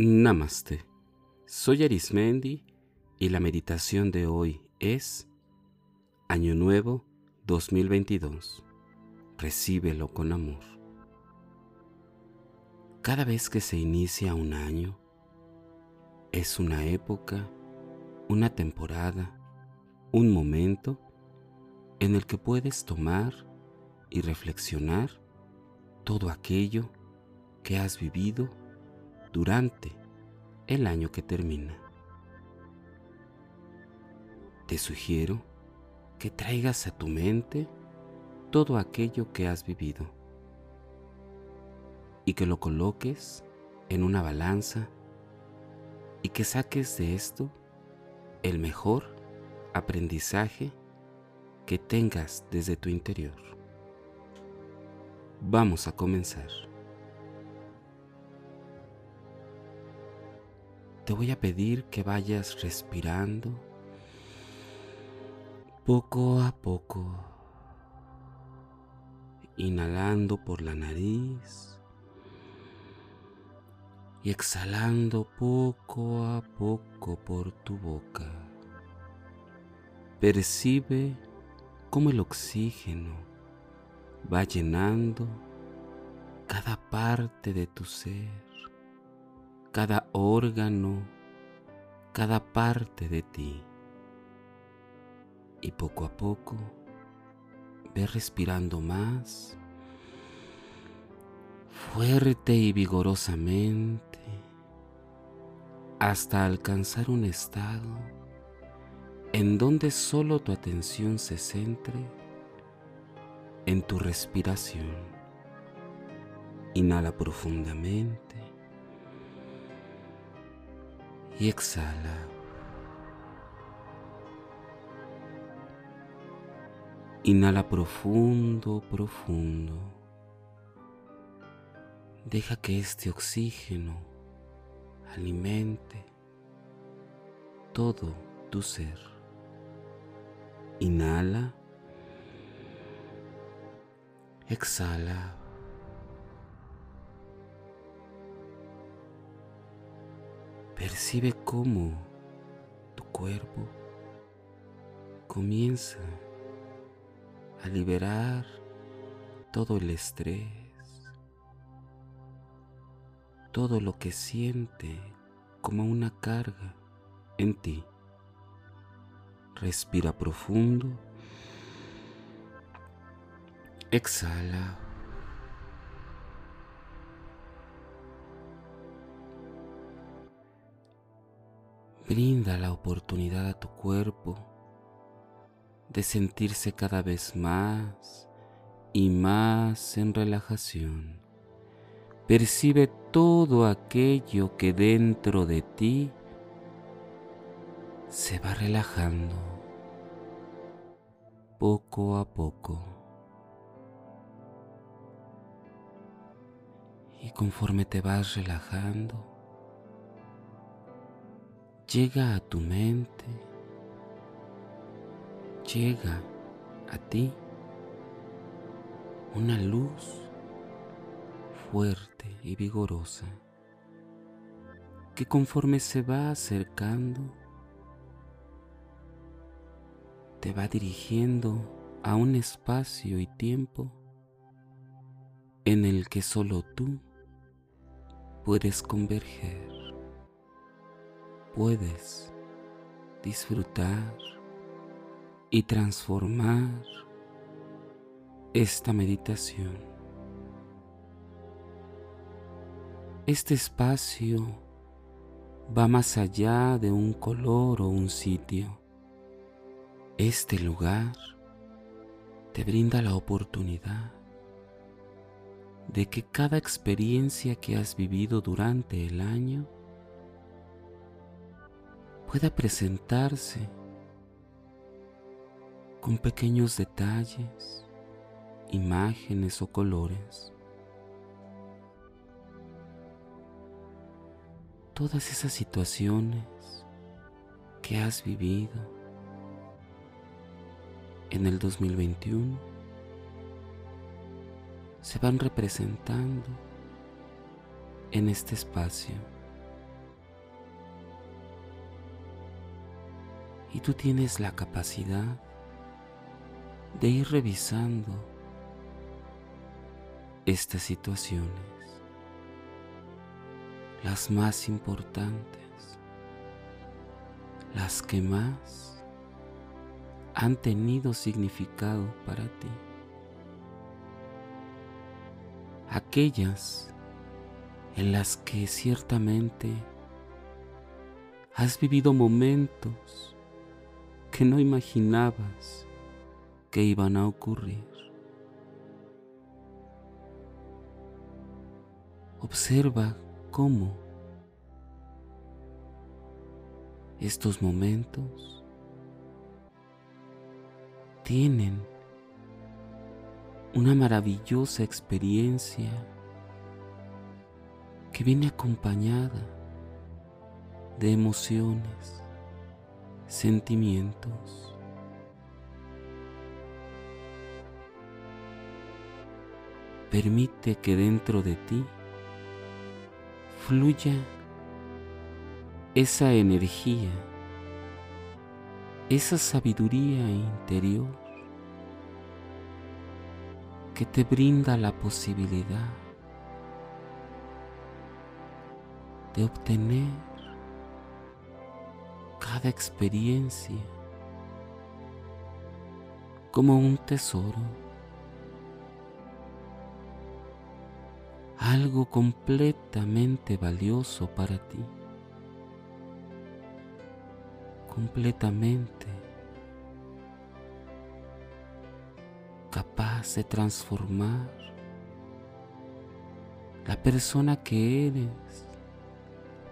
Namaste. Soy Arismendi y la meditación de hoy es Año Nuevo 2022. Recíbelo con amor. Cada vez que se inicia un año, es una época, una temporada, un momento en el que puedes tomar y reflexionar todo aquello que has vivido durante el año que termina. Te sugiero que traigas a tu mente todo aquello que has vivido y que lo coloques en una balanza y que saques de esto el mejor aprendizaje que tengas desde tu interior. Vamos a comenzar. Te voy a pedir que vayas respirando poco a poco, inhalando por la nariz y exhalando poco a poco por tu boca. Percibe cómo el oxígeno va llenando cada parte de tu ser, cada órgano, cada parte de ti. Y poco a poco ve respirando más fuerte y vigorosamente hasta alcanzar un estado en donde solo tu atención se centre en tu respiración. Inhala profundamente y exhala. Inhala profundo, profundo. Deja que este oxígeno alimente todo tu ser. Inhala. Exhala. Percibe cómo tu cuerpo comienza a liberar todo el estrés, todo lo que siente como una carga en ti. Respira profundo. Exhala. Brinda la oportunidad a tu cuerpo de sentirse cada vez más y más en relajación. Percibe todo aquello que dentro de ti se va relajando poco a poco. Y conforme te vas relajando, llega a tu mente, llega a ti una luz fuerte y vigorosa que conforme se va acercando te va dirigiendo a un espacio y tiempo en el que solo tú puedes converger, puedes disfrutar y transformar esta meditación. Este espacio va más allá de un color o un sitio este lugar te brinda la oportunidad de que cada experiencia que has vivido durante el año pueda presentarse con pequeños detalles, imágenes o colores. Todas esas situaciones que has vivido en el 2021 se van representando en este espacio Y tú tienes la capacidad de ir revisando estas situaciones, las más importantes, las que más han tenido significado para ti, aquellas en las que ciertamente has vivido momentos que no imaginabas que iban a ocurrir. Observa cómo estos momentos tienen una maravillosa experiencia que viene acompañada de emociones, sentimientos. Permite que dentro de ti fluya esa energía, esa sabiduría interior que te brinda la posibilidad de obtener cada experiencia como un tesoro. algo completamente valioso para ti, completamente capaz de transformar la persona que eres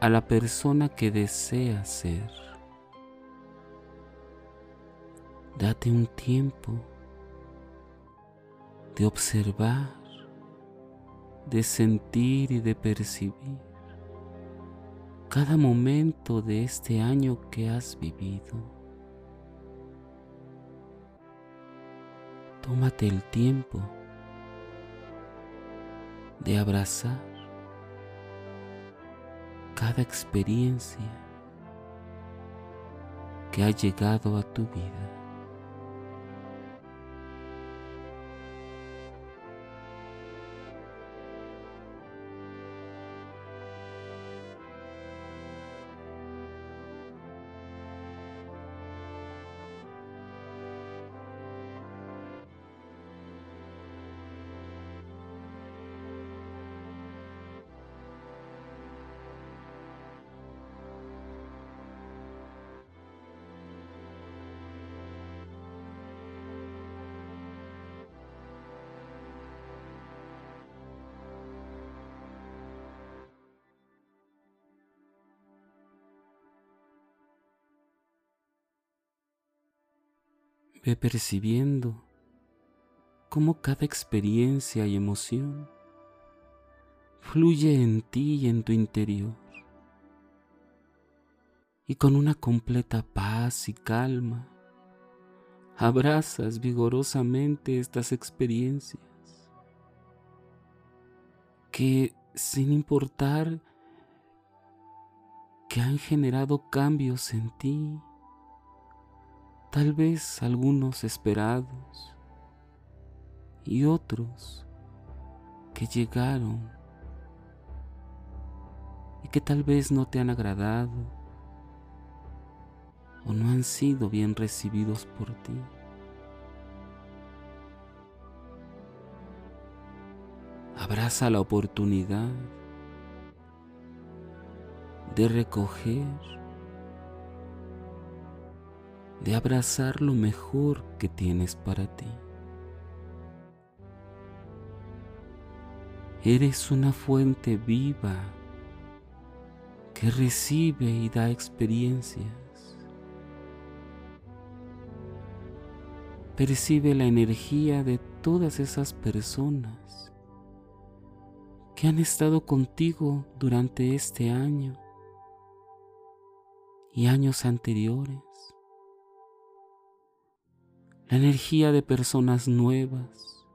a la persona que deseas ser. Date un tiempo de observar de sentir y de percibir cada momento de este año que has vivido. Tómate el tiempo de abrazar cada experiencia que ha llegado a tu vida. Ve percibiendo cómo cada experiencia y emoción fluye en ti y en tu interior. Y con una completa paz y calma, abrazas vigorosamente estas experiencias que sin importar que han generado cambios en ti, tal vez algunos esperados y otros que llegaron y que tal vez no te han agradado o no han sido bien recibidos por ti. Abraza la oportunidad de recoger de abrazar lo mejor que tienes para ti. Eres una fuente viva que recibe y da experiencias. Percibe la energía de todas esas personas que han estado contigo durante este año y años anteriores la energía de personas nuevas,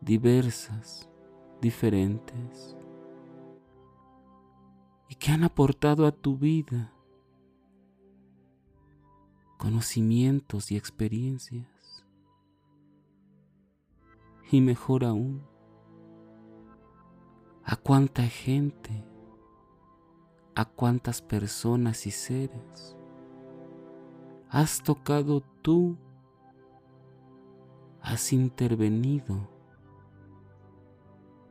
diversas, diferentes, y que han aportado a tu vida conocimientos y experiencias. Y mejor aún, a cuánta gente, a cuántas personas y seres has tocado tú, has intervenido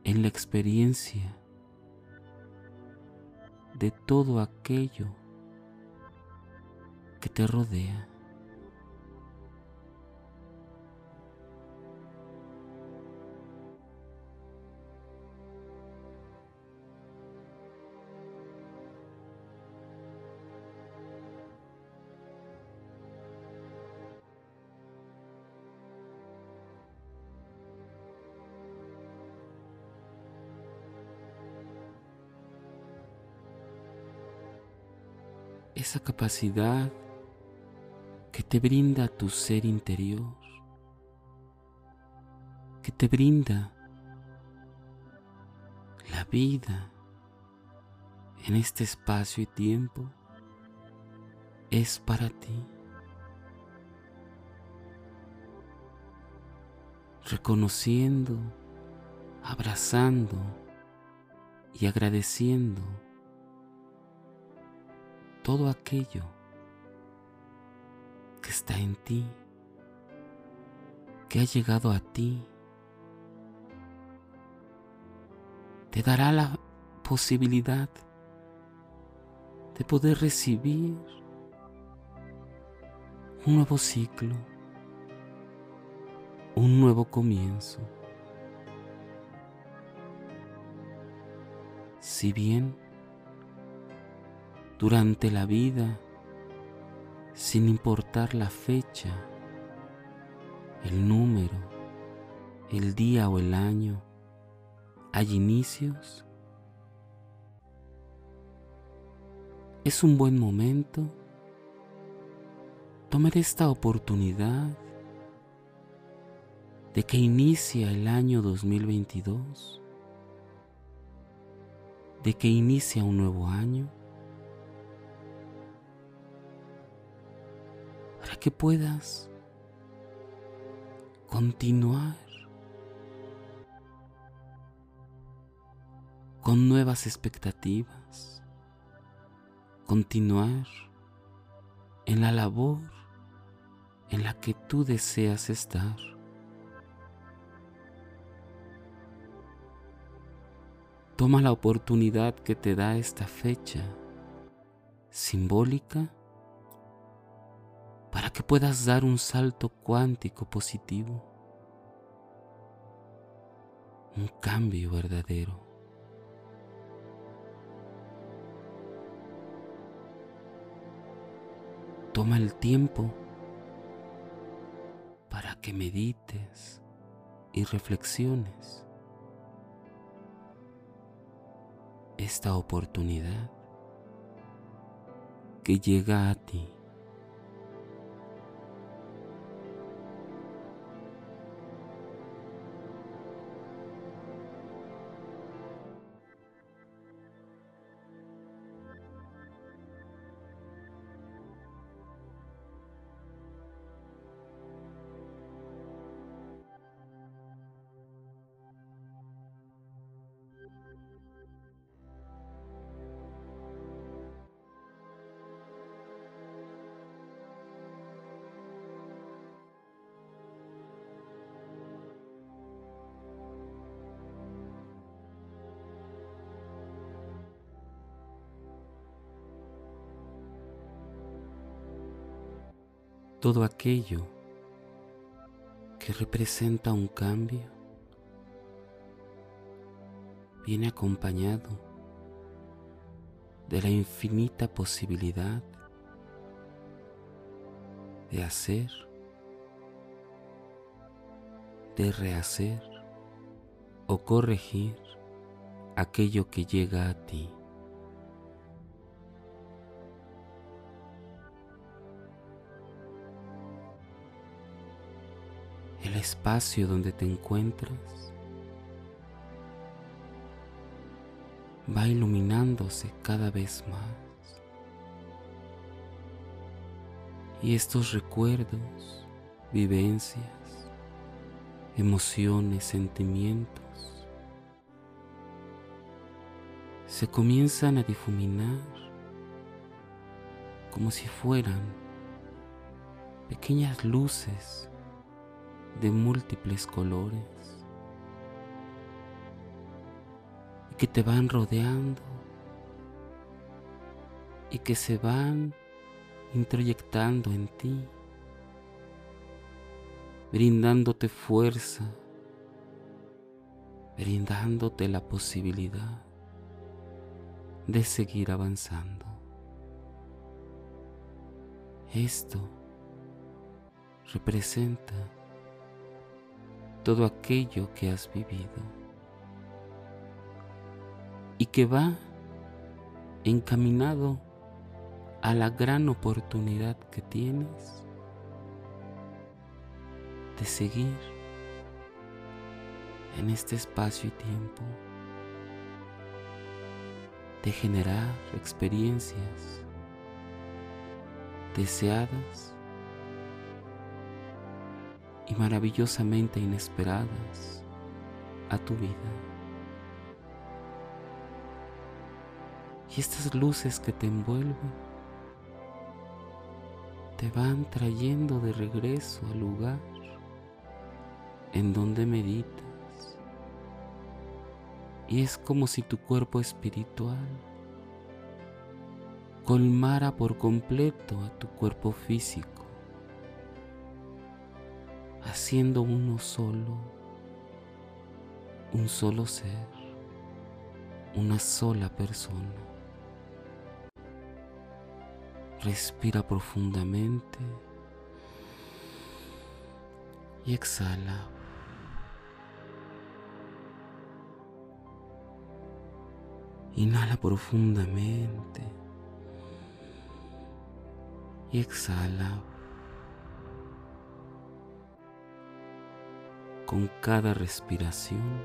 en la experiencia de todo aquello que te rodea. Esa capacidad que te brinda tu ser interior, que te brinda la vida en este espacio y tiempo, es para ti. Reconociendo, abrazando y agradeciendo todo aquello que está en ti, que ha llegado a ti, te dará la posibilidad de poder recibir un nuevo ciclo, un nuevo comienzo. Si bien durante la vida, sin importar la fecha, el número, el día o el año, hay inicios. Es un buen momento tomar esta oportunidad de que inicia el año 2022, de que inicia un nuevo año que puedas continuar con nuevas expectativas, continuar en la labor en la que tú deseas estar. Toma la oportunidad que te da esta fecha simbólica que puedas dar un salto cuántico positivo, un cambio verdadero. Toma el tiempo para que medites y reflexiones esta oportunidad que llega a ti. Todo aquello que representa un cambio viene acompañado de la infinita posibilidad de hacer, de rehacer o corregir aquello que llega a ti. El espacio donde te encuentras va iluminándose cada vez más. Y estos recuerdos, vivencias, emociones, sentimientos, se comienzan a difuminar como si fueran pequeñas luces de múltiples colores y que te van rodeando y que se van introyectando en ti, brindándote fuerza, brindándote la posibilidad de seguir avanzando. Esto representa todo aquello que has vivido y que va encaminado a la gran oportunidad que tienes de seguir en este espacio y tiempo, de generar experiencias deseadas y maravillosamente inesperadas a tu vida. Y estas luces que te envuelven te van trayendo de regreso al lugar en donde meditas. Y es como si tu cuerpo espiritual colmara por completo a tu cuerpo físico, haciendo uno solo, un solo ser, una sola persona. Respira profundamente y exhala. Inhala profundamente y exhala. Con cada respiración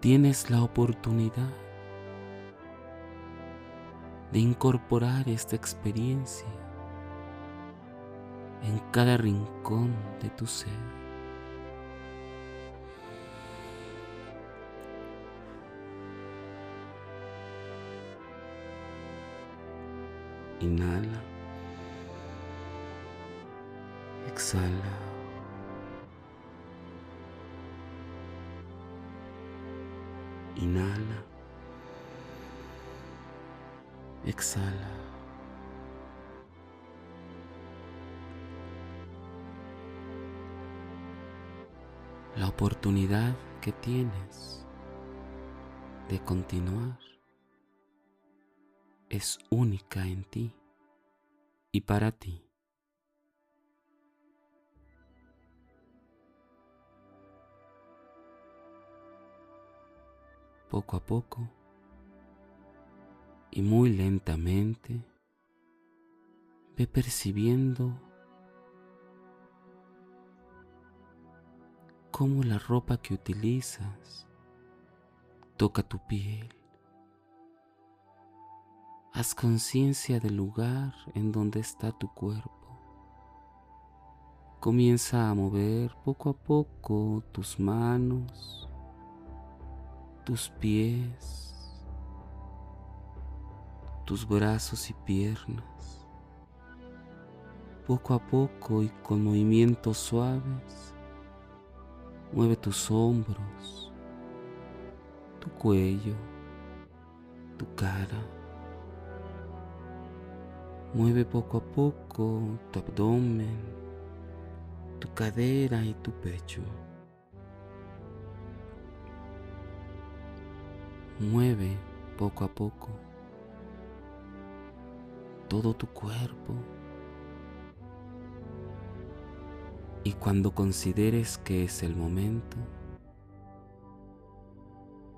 tienes la oportunidad de incorporar esta experiencia en cada rincón de tu ser. Inhala. Exhala. Inhala. Exhala. La oportunidad que tienes de continuar es única en ti y para ti. Poco a poco y muy lentamente ve percibiendo cómo la ropa que utilizas toca tu piel. Haz conciencia del lugar en donde está tu cuerpo. Comienza a mover poco a poco tus manos, tus pies, tus brazos y piernas. Poco a poco y con movimientos suaves, mueve tus hombros, tu cuello, tu cara. Mueve poco a poco tu abdomen, tu cadera y tu pecho. Mueve poco a poco todo tu cuerpo. Y cuando consideres que es el momento,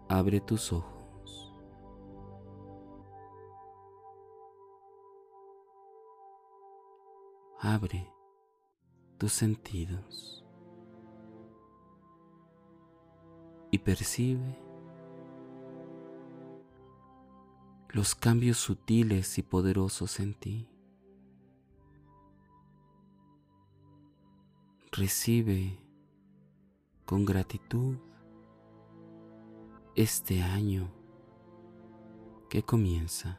abre tus ojos. Abre tus sentidos y percibe los cambios sutiles y poderosos en ti. Recibe con gratitud este año que comienza.